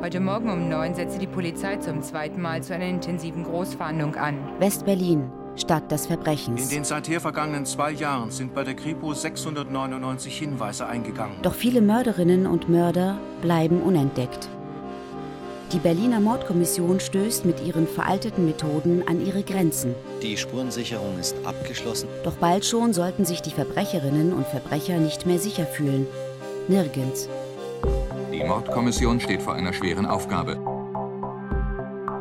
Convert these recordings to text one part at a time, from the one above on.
Heute Morgen um neun setzte die Polizei zum zweiten Mal zu einer intensiven Großfahndung an. West-Berlin, Stadt des Verbrechens. In den seither vergangenen zwei Jahren sind bei der Kripo 699 Hinweise eingegangen. Doch viele Mörderinnen und Mörder bleiben unentdeckt. Die Berliner Mordkommission stößt mit ihren veralteten Methoden an ihre Grenzen. Die Spurensicherung ist abgeschlossen. Doch bald schon sollten sich die Verbrecherinnen und Verbrecher nicht mehr sicher fühlen. Nirgends. Die Mordkommission steht vor einer schweren Aufgabe.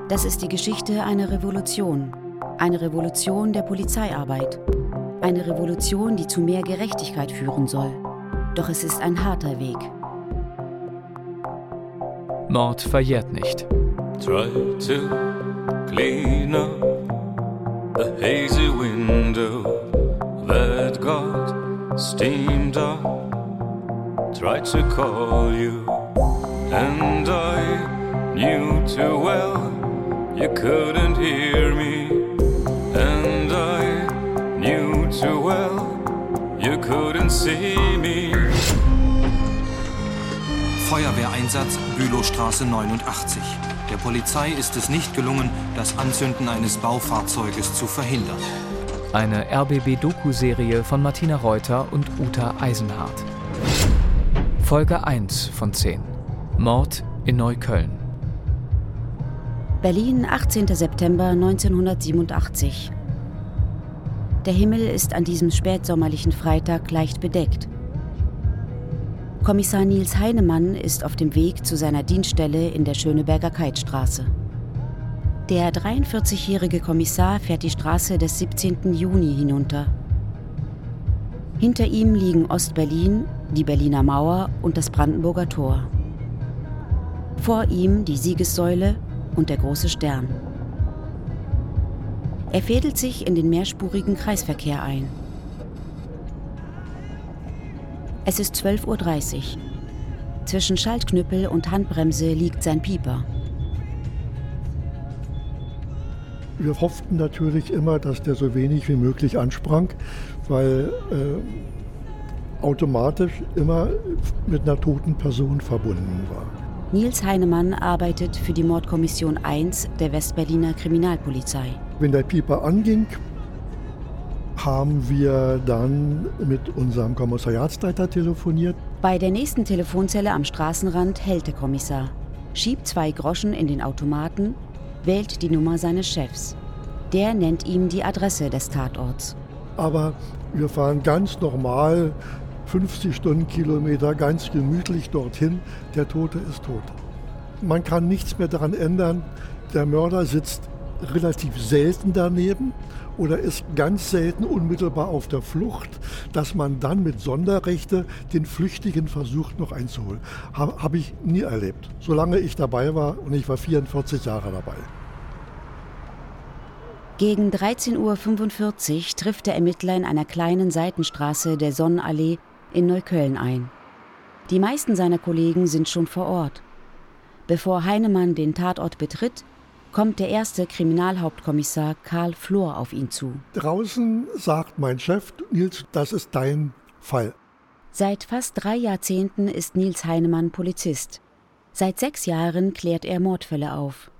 Das ist die Geschichte einer Revolution. Eine Revolution der Polizeiarbeit. Eine Revolution, die zu mehr Gerechtigkeit führen soll. Doch es ist ein harter Weg. Mord verjährt nicht. Try to clean up the hazy window that got steamed up. Tried to call you, and I knew too well you couldn't hear me. And I knew too well you couldn't see me. Feuerwehreinsatz Bülowstraße 89. Der Polizei ist es nicht gelungen, das Anzünden eines Baufahrzeuges zu verhindern. Eine RBB-Doku-Serie von Martina Reuter und Uta Eisenhardt. Folge 1 von 10. Mord in Neukölln. Berlin, 18. September 1987. Der Himmel ist an diesem spätsommerlichen Freitag leicht bedeckt. Kommissar Nils Heinemann ist auf dem Weg zu seiner Dienststelle in der Schöneberger Keitstraße. Der 43-jährige Kommissar fährt die Straße des 17. Juni hinunter. Hinter ihm liegen Ostberlin, die Berliner Mauer und das Brandenburger Tor. Vor ihm die Siegessäule und der große Stern. Er fädelt sich in den mehrspurigen Kreisverkehr ein. Es ist 12.30 Uhr. Zwischen Schaltknüppel und Handbremse liegt sein Pieper. Wir hofften natürlich immer, dass der so wenig wie möglich ansprang, weil äh, automatisch immer mit einer toten Person verbunden war. Nils Heinemann arbeitet für die Mordkommission 1 der Westberliner Kriminalpolizei. Wenn der Pieper anging, haben wir dann mit unserem Kommissariatsleiter telefoniert. Bei der nächsten Telefonzelle am Straßenrand hält der Kommissar, schiebt zwei Groschen in den Automaten, wählt die Nummer seines Chefs. Der nennt ihm die Adresse des Tatorts. Aber wir fahren ganz normal 50 Stundenkilometer ganz gemütlich dorthin. Der Tote ist tot. Man kann nichts mehr daran ändern. Der Mörder sitzt relativ selten daneben oder ist ganz selten unmittelbar auf der Flucht, dass man dann mit Sonderrechte den Flüchtigen versucht noch einzuholen. Habe hab ich nie erlebt, solange ich dabei war und ich war 44 Jahre dabei. Gegen 13.45 Uhr trifft der Ermittler in einer kleinen Seitenstraße der Sonnenallee in Neukölln ein. Die meisten seiner Kollegen sind schon vor Ort. Bevor Heinemann den Tatort betritt, kommt der erste Kriminalhauptkommissar Karl Flor auf ihn zu. Draußen sagt mein Chef, Nils, das ist dein Fall. Seit fast drei Jahrzehnten ist Nils Heinemann Polizist. Seit sechs Jahren klärt er Mordfälle auf.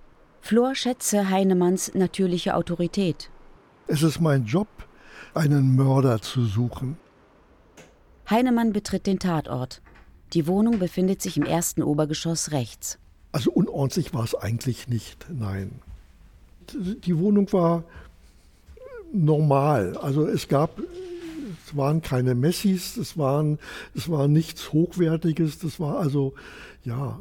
Flor schätze Heinemanns natürliche Autorität. Es ist mein Job, einen Mörder zu suchen. Heinemann betritt den Tatort. Die Wohnung befindet sich im ersten Obergeschoss rechts. Also unordentlich war es eigentlich nicht, nein. Die Wohnung war normal. Also es gab, es waren keine Messis, es, waren, es war nichts Hochwertiges, das war also, ja,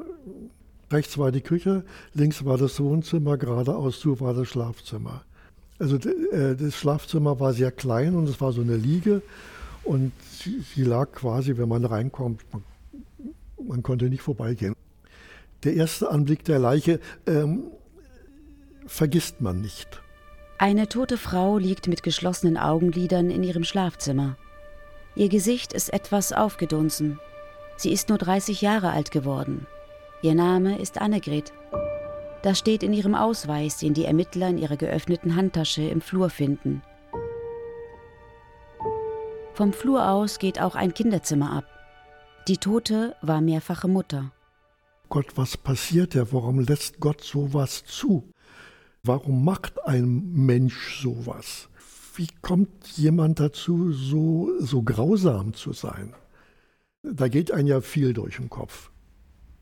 rechts war die Küche, links war das Wohnzimmer, geradeaus zu war das Schlafzimmer. Also äh, das Schlafzimmer war sehr klein und es war so eine Liege und sie, sie lag quasi, wenn man reinkommt, man, man konnte nicht vorbeigehen der erste Anblick der Leiche ähm, vergisst man nicht. Eine tote Frau liegt mit geschlossenen Augenlidern in ihrem Schlafzimmer. Ihr Gesicht ist etwas aufgedunsen. Sie ist nur 30 Jahre alt geworden. Ihr Name ist Annegret. Das steht in ihrem Ausweis, den die Ermittler in ihrer geöffneten Handtasche im Flur finden. Vom Flur aus geht auch ein Kinderzimmer ab. Die Tote war mehrfache Mutter. Gott, was passiert ja? Warum lässt Gott sowas zu? Warum macht ein Mensch sowas? Wie kommt jemand dazu, so, so grausam zu sein? Da geht ein ja viel durch den Kopf.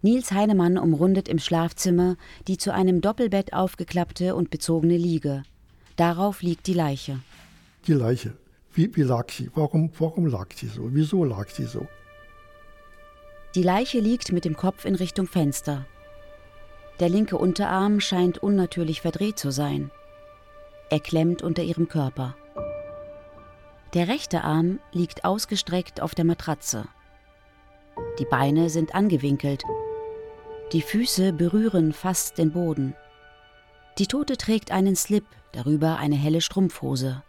Nils Heinemann umrundet im Schlafzimmer die zu einem Doppelbett aufgeklappte und bezogene Liege. Darauf liegt die Leiche. Die Leiche. Wie, wie lag sie? Warum, warum lag sie so? Wieso lag sie so? Die Leiche liegt mit dem Kopf in Richtung Fenster. Der linke Unterarm scheint unnatürlich verdreht zu sein. Er klemmt unter ihrem Körper. Der rechte Arm liegt ausgestreckt auf der Matratze. Die Beine sind angewinkelt. Die Füße berühren fast den Boden. Die Tote trägt einen Slip, darüber eine helle Strumpfhose.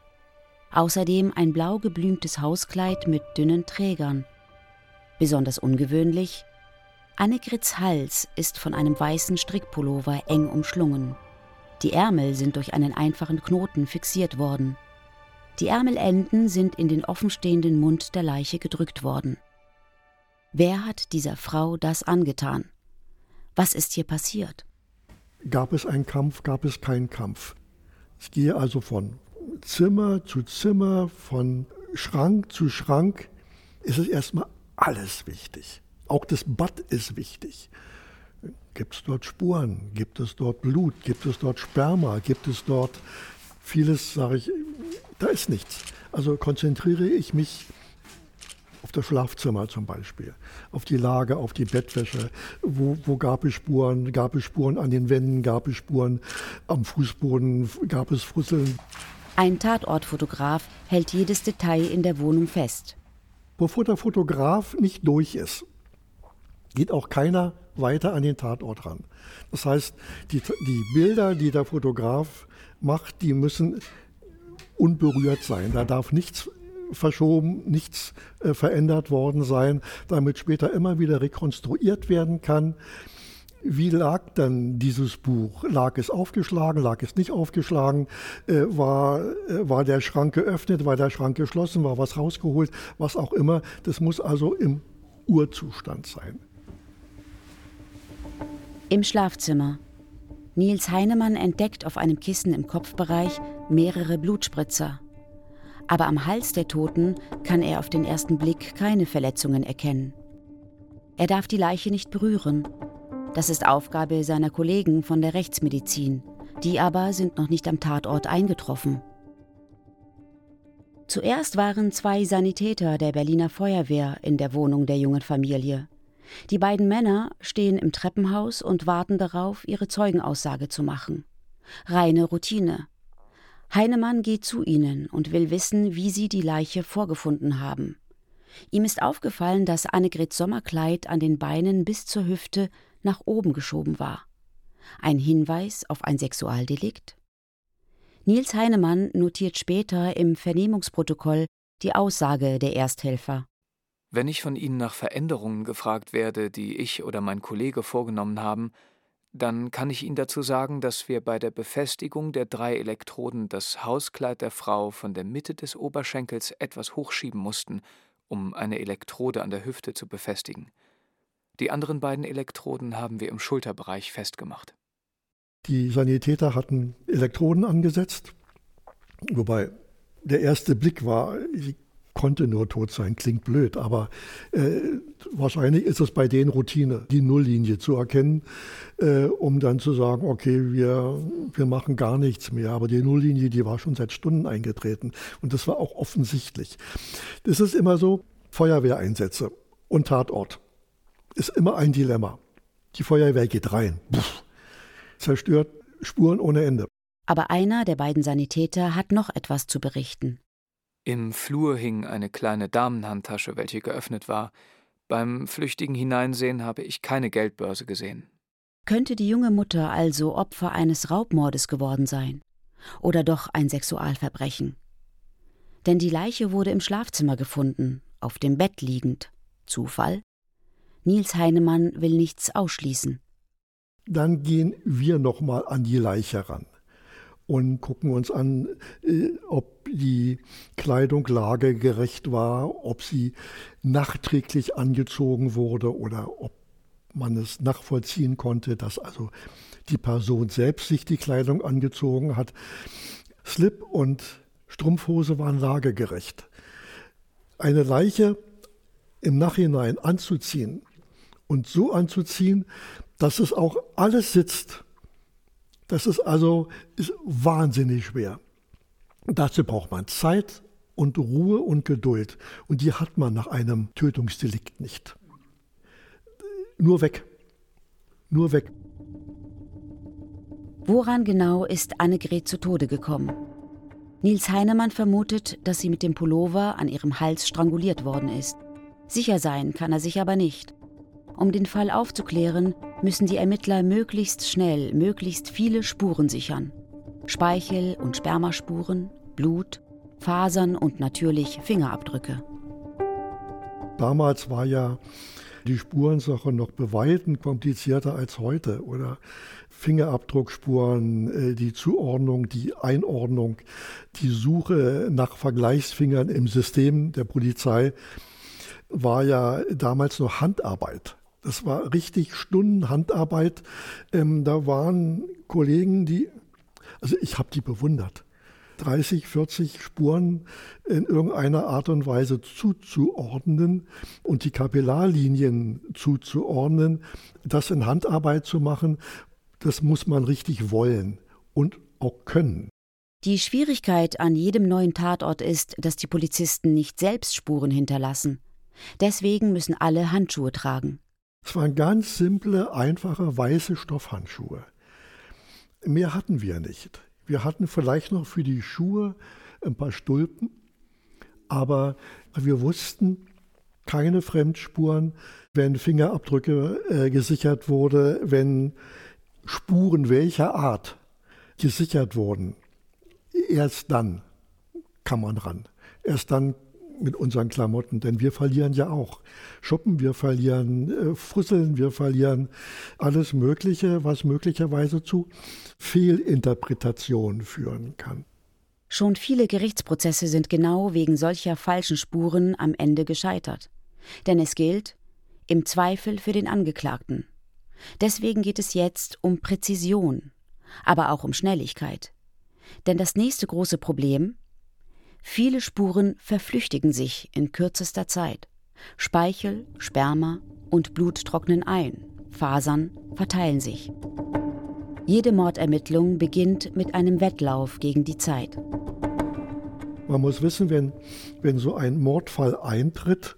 Außerdem ein blau geblümtes Hauskleid mit dünnen Trägern. Besonders ungewöhnlich, Annegrits Hals ist von einem weißen Strickpullover eng umschlungen. Die Ärmel sind durch einen einfachen Knoten fixiert worden. Die Ärmelenden sind in den offenstehenden Mund der Leiche gedrückt worden. Wer hat dieser Frau das angetan? Was ist hier passiert? Gab es einen Kampf, gab es keinen Kampf. Ich gehe also von Zimmer zu Zimmer, von Schrank zu Schrank. Es ist erstmal alles wichtig. Auch das Bad ist wichtig. Gibt es dort Spuren? Gibt es dort Blut? Gibt es dort Sperma? Gibt es dort vieles, sage ich, da ist nichts. Also konzentriere ich mich auf das Schlafzimmer zum Beispiel, auf die Lage, auf die Bettwäsche. Wo, wo gab es Spuren? Gab es Spuren an den Wänden? Gab es Spuren am Fußboden? Gab es Fusseln? Ein Tatortfotograf hält jedes Detail in der Wohnung fest. Bevor der Fotograf nicht durch ist, geht auch keiner weiter an den Tatort ran. Das heißt, die, die Bilder, die der Fotograf macht, die müssen unberührt sein. Da darf nichts verschoben, nichts äh, verändert worden sein, damit später immer wieder rekonstruiert werden kann. Wie lag dann dieses Buch? Lag es aufgeschlagen? Lag es nicht aufgeschlagen? Äh, war, äh, war der Schrank geöffnet? War der Schrank geschlossen? War was rausgeholt? Was auch immer. Das muss also im Urzustand sein. Im Schlafzimmer. Nils Heinemann entdeckt auf einem Kissen im Kopfbereich mehrere Blutspritzer. Aber am Hals der Toten kann er auf den ersten Blick keine Verletzungen erkennen. Er darf die Leiche nicht berühren das ist Aufgabe seiner Kollegen von der Rechtsmedizin. Die aber sind noch nicht am Tatort eingetroffen. Zuerst waren zwei Sanitäter der Berliner Feuerwehr in der Wohnung der jungen Familie. Die beiden Männer stehen im Treppenhaus und warten darauf, ihre Zeugenaussage zu machen. Reine Routine. Heinemann geht zu ihnen und will wissen, wie sie die Leiche vorgefunden haben. Ihm ist aufgefallen, dass Annegrets Sommerkleid an den Beinen bis zur Hüfte nach oben geschoben war. Ein Hinweis auf ein Sexualdelikt? Nils Heinemann notiert später im Vernehmungsprotokoll die Aussage der Ersthelfer. Wenn ich von Ihnen nach Veränderungen gefragt werde, die ich oder mein Kollege vorgenommen haben, dann kann ich Ihnen dazu sagen, dass wir bei der Befestigung der drei Elektroden das Hauskleid der Frau von der Mitte des Oberschenkels etwas hochschieben mussten, um eine Elektrode an der Hüfte zu befestigen. Die anderen beiden Elektroden haben wir im Schulterbereich festgemacht. Die Sanitäter hatten Elektroden angesetzt, wobei der erste Blick war, sie konnte nur tot sein, klingt blöd, aber äh, wahrscheinlich ist es bei denen Routine, die Nulllinie zu erkennen, äh, um dann zu sagen, okay, wir, wir machen gar nichts mehr. Aber die Nulllinie, die war schon seit Stunden eingetreten und das war auch offensichtlich. Das ist immer so, Feuerwehreinsätze und Tatort ist immer ein Dilemma. Die Feuerwehr geht rein, Puff, zerstört Spuren ohne Ende. Aber einer der beiden Sanitäter hat noch etwas zu berichten. Im Flur hing eine kleine Damenhandtasche, welche geöffnet war. Beim flüchtigen Hineinsehen habe ich keine Geldbörse gesehen. Könnte die junge Mutter also Opfer eines Raubmordes geworden sein? Oder doch ein Sexualverbrechen? Denn die Leiche wurde im Schlafzimmer gefunden, auf dem Bett liegend. Zufall? Nils Heinemann will nichts ausschließen. Dann gehen wir nochmal an die Leiche ran und gucken uns an, äh, ob die Kleidung lagegerecht war, ob sie nachträglich angezogen wurde oder ob man es nachvollziehen konnte, dass also die Person selbst sich die Kleidung angezogen hat. Slip und Strumpfhose waren lagegerecht. Eine Leiche im Nachhinein anzuziehen und so anzuziehen, dass es auch alles sitzt, das ist also ist wahnsinnig schwer. Dazu braucht man Zeit und Ruhe und Geduld. Und die hat man nach einem Tötungsdelikt nicht. Nur weg. Nur weg. Woran genau ist Annegret zu Tode gekommen? Nils Heinemann vermutet, dass sie mit dem Pullover an ihrem Hals stranguliert worden ist. Sicher sein kann er sich aber nicht. Um den Fall aufzuklären, müssen die Ermittler möglichst schnell möglichst viele Spuren sichern. Speichel- und Spermaspuren, Blut, Fasern und natürlich Fingerabdrücke. Damals war ja die Spurensache noch beweitem komplizierter als heute. Oder Fingerabdruckspuren, äh, die Zuordnung, die Einordnung, die Suche nach Vergleichsfingern im System der Polizei war ja damals noch Handarbeit. Das war richtig Stunden Handarbeit. Ähm, da waren Kollegen, die, also ich habe die bewundert. 30, 40 Spuren in irgendeiner Art und Weise zuzuordnen und die Kapillarlinien zuzuordnen, das in Handarbeit zu machen, das muss man richtig wollen und auch können. Die Schwierigkeit an jedem neuen Tatort ist, dass die Polizisten nicht selbst Spuren hinterlassen. Deswegen müssen alle Handschuhe tragen. Es waren ganz simple, einfache, weiße Stoffhandschuhe. Mehr hatten wir nicht. Wir hatten vielleicht noch für die Schuhe ein paar Stulpen, aber wir wussten keine Fremdspuren, wenn Fingerabdrücke äh, gesichert wurde, wenn Spuren welcher Art gesichert wurden. Erst dann kann man ran. Erst dann mit unseren Klamotten, denn wir verlieren ja auch Schuppen, wir verlieren äh, Fusseln, wir verlieren alles Mögliche, was möglicherweise zu Fehlinterpretationen führen kann. Schon viele Gerichtsprozesse sind genau wegen solcher falschen Spuren am Ende gescheitert. Denn es gilt, im Zweifel für den Angeklagten. Deswegen geht es jetzt um Präzision, aber auch um Schnelligkeit. Denn das nächste große Problem Viele Spuren verflüchtigen sich in kürzester Zeit. Speichel, Sperma und Blut trocknen ein, Fasern verteilen sich. Jede Mordermittlung beginnt mit einem Wettlauf gegen die Zeit. Man muss wissen, wenn, wenn so ein Mordfall eintritt,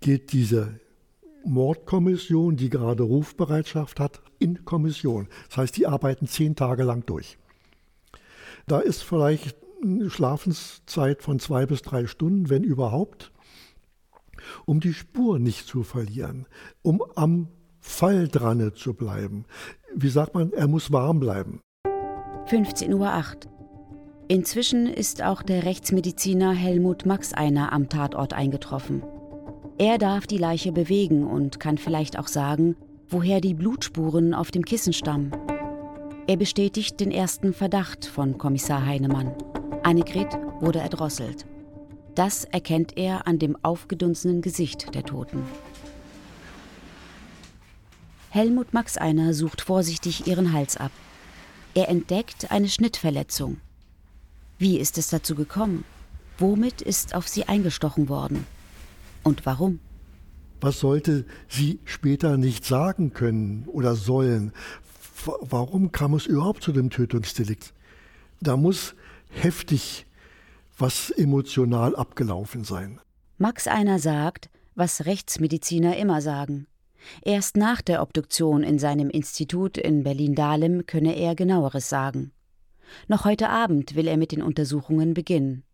geht diese Mordkommission, die gerade Rufbereitschaft hat, in Kommission. Das heißt, die arbeiten zehn Tage lang durch. Da ist vielleicht Schlafenszeit von zwei bis drei Stunden, wenn überhaupt, um die Spur nicht zu verlieren, um am Fall dran zu bleiben. Wie sagt man, er muss warm bleiben. 15.08 Uhr. Inzwischen ist auch der Rechtsmediziner Helmut Maxeiner am Tatort eingetroffen. Er darf die Leiche bewegen und kann vielleicht auch sagen, woher die Blutspuren auf dem Kissen stammen. Er bestätigt den ersten Verdacht von Kommissar Heinemann. Annegret wurde erdrosselt. Das erkennt er an dem aufgedunsenen Gesicht der Toten. Helmut Maxeiner sucht vorsichtig ihren Hals ab. Er entdeckt eine Schnittverletzung. Wie ist es dazu gekommen? Womit ist auf sie eingestochen worden? Und warum? Was sollte sie später nicht sagen können oder sollen? Warum kam es überhaupt zu dem Tötungsdelikt? Da muss heftig was emotional abgelaufen sein. Max Einer sagt, was Rechtsmediziner immer sagen. Erst nach der Obduktion in seinem Institut in Berlin-Dahlem könne er genaueres sagen. Noch heute Abend will er mit den Untersuchungen beginnen.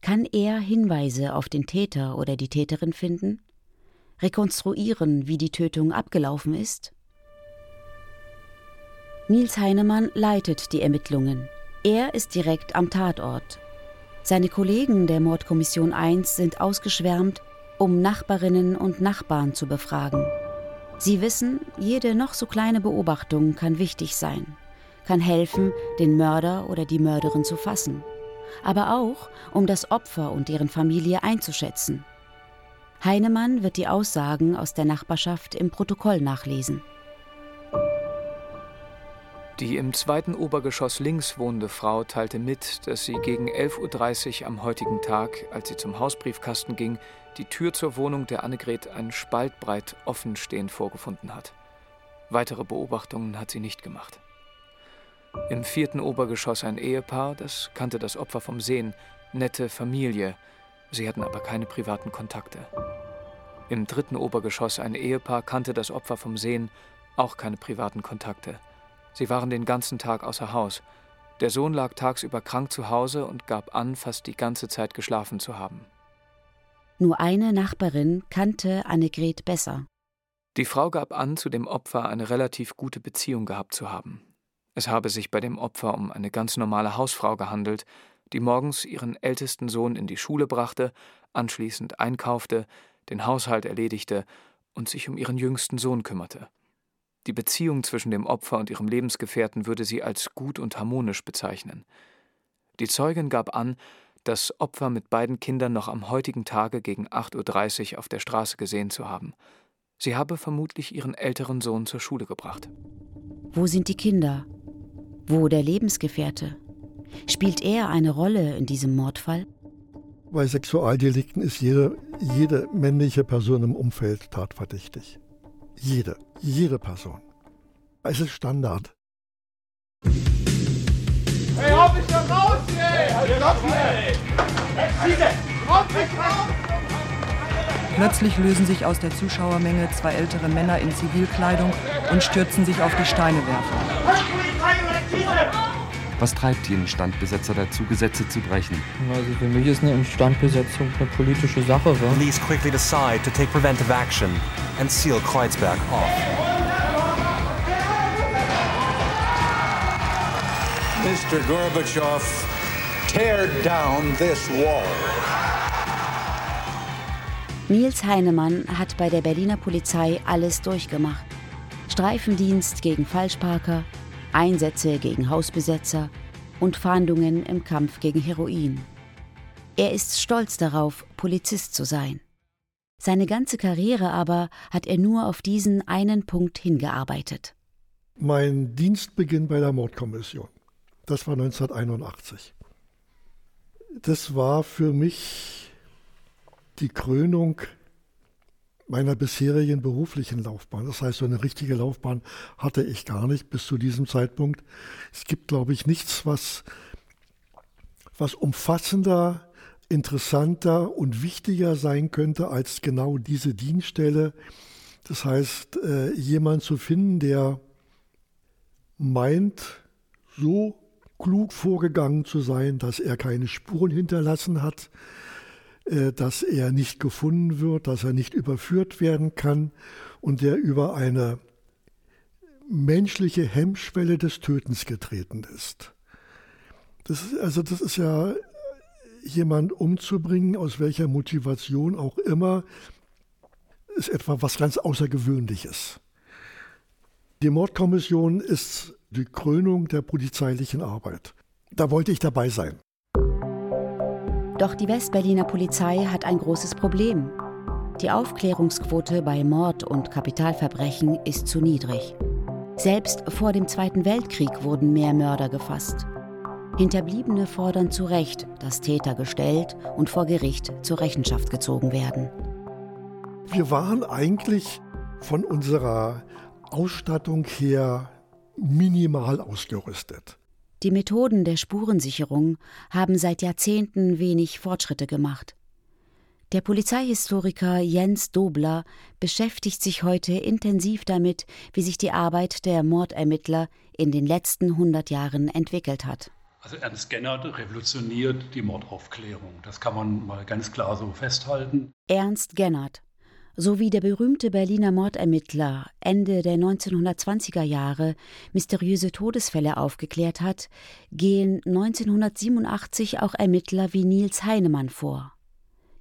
Kann er Hinweise auf den Täter oder die Täterin finden? Rekonstruieren, wie die Tötung abgelaufen ist? Nils Heinemann leitet die Ermittlungen. Er ist direkt am Tatort. Seine Kollegen der Mordkommission 1 sind ausgeschwärmt, um Nachbarinnen und Nachbarn zu befragen. Sie wissen, jede noch so kleine Beobachtung kann wichtig sein, kann helfen, den Mörder oder die Mörderin zu fassen, aber auch, um das Opfer und deren Familie einzuschätzen. Heinemann wird die Aussagen aus der Nachbarschaft im Protokoll nachlesen. Die im zweiten Obergeschoss links wohnende Frau teilte mit, dass sie gegen 11.30 Uhr am heutigen Tag, als sie zum Hausbriefkasten ging, die Tür zur Wohnung der Annegret einen Spalt breit offen stehend vorgefunden hat. Weitere Beobachtungen hat sie nicht gemacht. Im vierten Obergeschoss ein Ehepaar, das kannte das Opfer vom Sehen, nette Familie, sie hatten aber keine privaten Kontakte. Im dritten Obergeschoss ein Ehepaar kannte das Opfer vom Sehen, auch keine privaten Kontakte. Sie waren den ganzen Tag außer Haus. Der Sohn lag tagsüber krank zu Hause und gab an, fast die ganze Zeit geschlafen zu haben. Nur eine Nachbarin kannte Annegret besser. Die Frau gab an, zu dem Opfer eine relativ gute Beziehung gehabt zu haben. Es habe sich bei dem Opfer um eine ganz normale Hausfrau gehandelt, die morgens ihren ältesten Sohn in die Schule brachte, anschließend einkaufte, den Haushalt erledigte und sich um ihren jüngsten Sohn kümmerte. Die Beziehung zwischen dem Opfer und ihrem Lebensgefährten würde sie als gut und harmonisch bezeichnen. Die Zeugin gab an, das Opfer mit beiden Kindern noch am heutigen Tage gegen 8.30 Uhr auf der Straße gesehen zu haben. Sie habe vermutlich ihren älteren Sohn zur Schule gebracht. Wo sind die Kinder? Wo der Lebensgefährte? Spielt er eine Rolle in diesem Mordfall? Bei Sexualdelikten ist jede, jede männliche Person im Umfeld tatverdächtig. Jede, jede Person. Es ist Standard. Hey, hau mich da raus hier! Plötzlich lösen sich aus der Zuschauermenge zwei ältere Männer in Zivilkleidung und stürzen sich auf die Steinewerfer. Was treibt die Instandbesetzer dazu, Gesetze zu brechen? Also für mich ist eine Instandbesetzung eine politische Sache. Wa? Police quickly decide to take preventive action and seal Kreuzberg off. Mr. Gorbachev, tear down this wall. Nils Heinemann hat bei der Berliner Polizei alles durchgemacht. Streifendienst gegen Falschparker, Einsätze gegen Hausbesetzer und Fahndungen im Kampf gegen Heroin. Er ist stolz darauf, Polizist zu sein. Seine ganze Karriere aber hat er nur auf diesen einen Punkt hingearbeitet. Mein Dienstbeginn bei der Mordkommission, das war 1981. Das war für mich die Krönung meiner bisherigen beruflichen Laufbahn. Das heißt, so eine richtige Laufbahn hatte ich gar nicht bis zu diesem Zeitpunkt. Es gibt, glaube ich, nichts, was, was umfassender, interessanter und wichtiger sein könnte als genau diese Dienststelle. Das heißt, äh, jemand zu finden, der meint, so klug vorgegangen zu sein, dass er keine Spuren hinterlassen hat, dass er nicht gefunden wird, dass er nicht überführt werden kann und der über eine menschliche Hemmschwelle des Tötens getreten ist. Das ist also das ist ja jemand umzubringen, aus welcher Motivation auch immer, ist etwa was ganz Außergewöhnliches. Die Mordkommission ist die Krönung der polizeilichen Arbeit. Da wollte ich dabei sein. Doch die Westberliner Polizei hat ein großes Problem. Die Aufklärungsquote bei Mord und Kapitalverbrechen ist zu niedrig. Selbst vor dem Zweiten Weltkrieg wurden mehr Mörder gefasst. Hinterbliebene fordern zu Recht, dass Täter gestellt und vor Gericht zur Rechenschaft gezogen werden. Wir waren eigentlich von unserer Ausstattung her minimal ausgerüstet. Die Methoden der Spurensicherung haben seit Jahrzehnten wenig Fortschritte gemacht. Der Polizeihistoriker Jens Dobler beschäftigt sich heute intensiv damit, wie sich die Arbeit der Mordermittler in den letzten 100 Jahren entwickelt hat. Also Ernst Gennert revolutioniert die Mordaufklärung. Das kann man mal ganz klar so festhalten. Ernst Gennert, sowie der berühmte Berliner Mordermittler Ende der 1920er Jahre mysteriöse Todesfälle aufgeklärt hat, gehen 1987 auch Ermittler wie Nils Heinemann vor.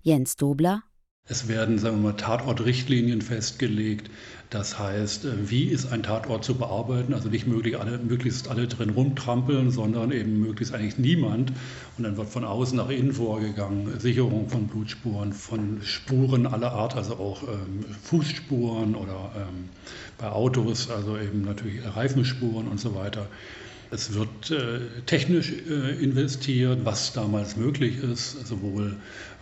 Jens Dobler Es werden, sagen wir mal, Tatortrichtlinien festgelegt. Das heißt, äh, wie ist ein Tatort zu bearbeiten? Also nicht möglich alle, möglichst alle drin rumtrampeln, sondern eben möglichst eigentlich niemand. Und dann wird von außen nach innen vorgegangen. Sicherung von Blutspuren, von Spuren aller Art, also auch ähm, Fußspuren oder ähm, bei Autos, also eben natürlich Reifenspuren und so weiter. Es wird äh, technisch äh, investiert, was damals möglich ist, sowohl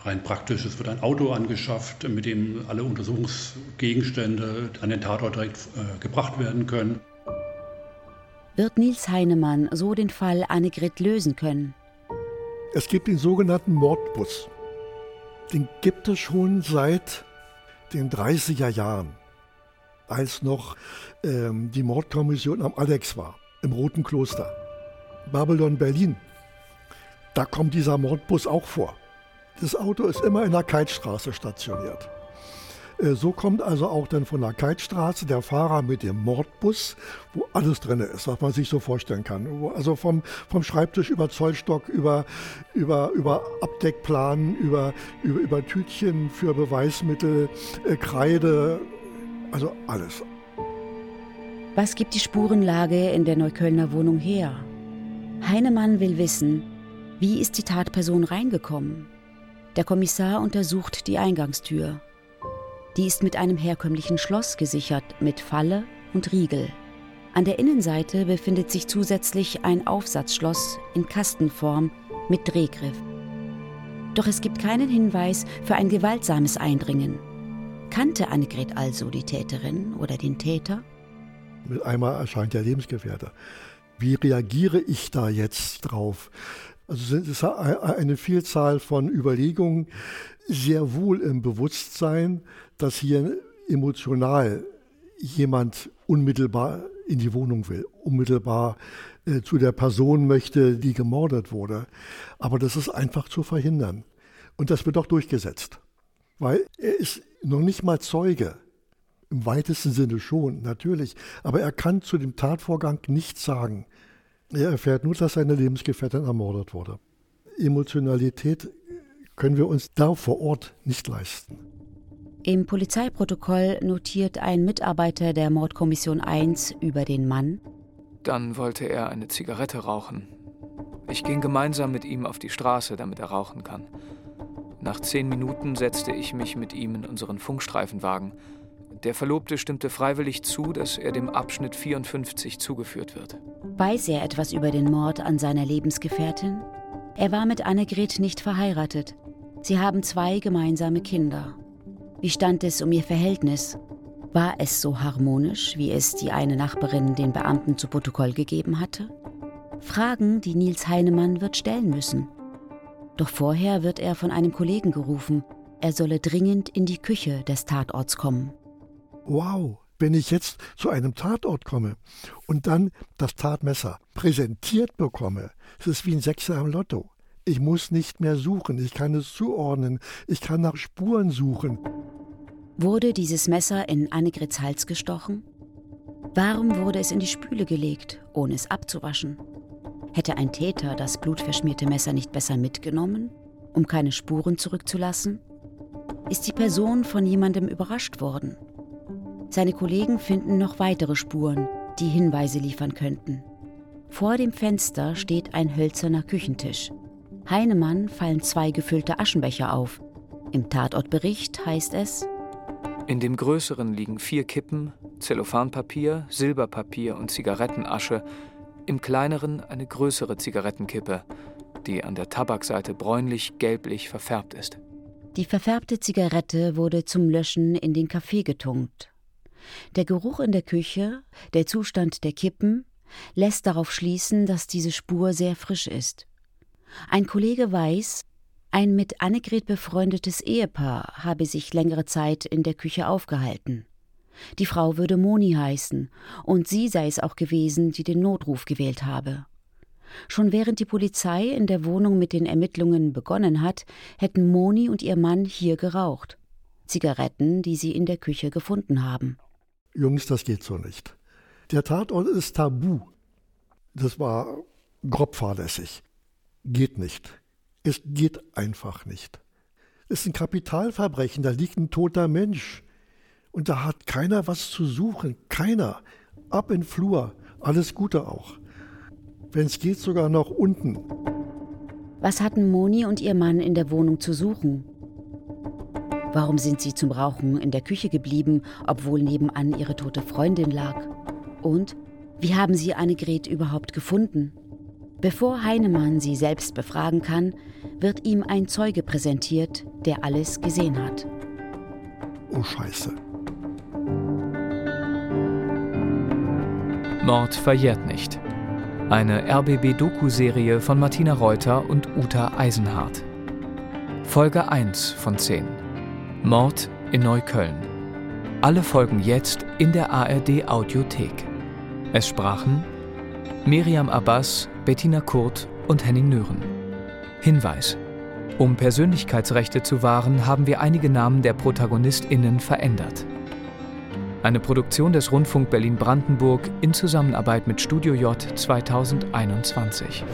rein praktisch. Es wird ein Auto angeschafft, mit dem alle Untersuchungsgegenstände an den Tatort direkt äh, gebracht werden können. Wird Nils Heinemann so den Fall Annegret lösen können? Es gibt den sogenannten Mordbus. Den gibt es schon seit den 30er Jahren, als noch ähm, die Mordkommission am Alex war, im Roten Kloster. Babylon Berlin. Da kommt dieser Mordbus auch vor. Das Auto ist immer in der Keitstraße stationiert. Äh, so kommt also auch dann von der Keitstraße der Fahrer mit dem Mordbus, wo alles drin ist, was man sich so vorstellen kann. Also vom, vom Schreibtisch über Zollstock, über, über, über Abdeckplan, über, über, über Tütchen für Beweismittel, äh, Kreide, also alles. Was gibt die Spurenlage in der Neuköllner Wohnung her? Heinemann will wissen, wie ist die Tatperson reingekommen? Der Kommissar untersucht die Eingangstür. Die ist mit einem herkömmlichen Schloss gesichert, mit Falle und Riegel. An der Innenseite befindet sich zusätzlich ein Aufsatzschloss in Kastenform mit Drehgriff. Doch es gibt keinen Hinweis für ein gewaltsames Eindringen. Kannte Annegret also die Täterin oder den Täter? Mit einmal erscheint der Lebensgefährte. Wie reagiere ich da jetzt drauf? Also es ist eine Vielzahl von Überlegungen, sehr wohl im Bewusstsein, dass hier emotional jemand unmittelbar in die Wohnung will, unmittelbar äh, zu der Person möchte, die gemordet wurde. Aber das ist einfach zu verhindern. Und das wird auch durchgesetzt. Weil er ist noch nicht mal Zeuge. Im weitesten Sinne schon, natürlich. Aber er kann zu dem Tatvorgang nichts sagen. Er erfährt nur, dass seine Lebensgefährtin ermordet wurde. Emotionalität können wir uns da vor Ort nicht leisten. Im Polizeiprotokoll notiert ein Mitarbeiter der Mordkommission 1 über den Mann. Dann wollte er eine Zigarette rauchen. Ich ging gemeinsam mit ihm auf die Straße, damit er rauchen kann. Nach zehn Minuten setzte ich mich mit ihm in unseren Funkstreifenwagen. Der Verlobte stimmte freiwillig zu, dass er dem Abschnitt 54 zugeführt wird. Weiß er etwas über den Mord an seiner Lebensgefährtin? Er war mit Annegret nicht verheiratet. Sie haben zwei gemeinsame Kinder. Wie stand es um ihr Verhältnis? War es so harmonisch, wie es die eine Nachbarin den Beamten zu Protokoll gegeben hatte? Fragen, die Nils Heinemann wird stellen müssen. Doch vorher wird er von einem Kollegen gerufen, er solle dringend in die Küche des Tatorts kommen wow, wenn ich jetzt zu einem Tatort komme und dann das Tatmesser präsentiert bekomme, es ist wie ein Sechser am Lotto. Ich muss nicht mehr suchen, ich kann es zuordnen, ich kann nach Spuren suchen. Wurde dieses Messer in Annegrets Hals gestochen? Warum wurde es in die Spüle gelegt, ohne es abzuwaschen? Hätte ein Täter das blutverschmierte Messer nicht besser mitgenommen, um keine Spuren zurückzulassen? Ist die Person von jemandem überrascht worden? Seine Kollegen finden noch weitere Spuren, die Hinweise liefern könnten. Vor dem Fenster steht ein hölzerner Küchentisch. Heinemann fallen zwei gefüllte Aschenbecher auf. Im Tatortbericht heißt es, in dem größeren liegen vier Kippen, Zellophanpapier, Silberpapier und Zigarettenasche, im kleineren eine größere Zigarettenkippe, die an der Tabakseite bräunlich-gelblich verfärbt ist. Die verfärbte Zigarette wurde zum Löschen in den Kaffee getunkt der Geruch in der Küche, der Zustand der Kippen lässt darauf schließen, dass diese Spur sehr frisch ist. Ein Kollege weiß, ein mit Annegret befreundetes Ehepaar habe sich längere Zeit in der Küche aufgehalten. Die Frau würde Moni heißen, und sie sei es auch gewesen, die den Notruf gewählt habe. Schon während die Polizei in der Wohnung mit den Ermittlungen begonnen hat, hätten Moni und ihr Mann hier geraucht. Zigaretten, die sie in der Küche gefunden haben. Jungs, das geht so nicht. Der Tatort ist tabu. Das war grob fahrlässig. Geht nicht. Es geht einfach nicht. ist ein Kapitalverbrechen, da liegt ein toter Mensch. Und da hat keiner was zu suchen, keiner. Ab in Flur, alles Gute auch. Wenn es geht, sogar noch unten. Was hatten Moni und ihr Mann in der Wohnung zu suchen? Warum sind sie zum Rauchen in der Küche geblieben, obwohl nebenan ihre tote Freundin lag? Und wie haben sie Annegret überhaupt gefunden? Bevor Heinemann sie selbst befragen kann, wird ihm ein Zeuge präsentiert, der alles gesehen hat. Oh Scheiße. Mord verjährt nicht. Eine RBB-Doku-Serie von Martina Reuter und Uta Eisenhardt. Folge 1 von 10. Mord in Neukölln. Alle Folgen jetzt in der ARD Audiothek. Es sprachen Miriam Abbas, Bettina Kurt und Henning Nören. Hinweis. Um Persönlichkeitsrechte zu wahren, haben wir einige Namen der ProtagonistInnen verändert. Eine Produktion des Rundfunk Berlin-Brandenburg in Zusammenarbeit mit Studio J 2021.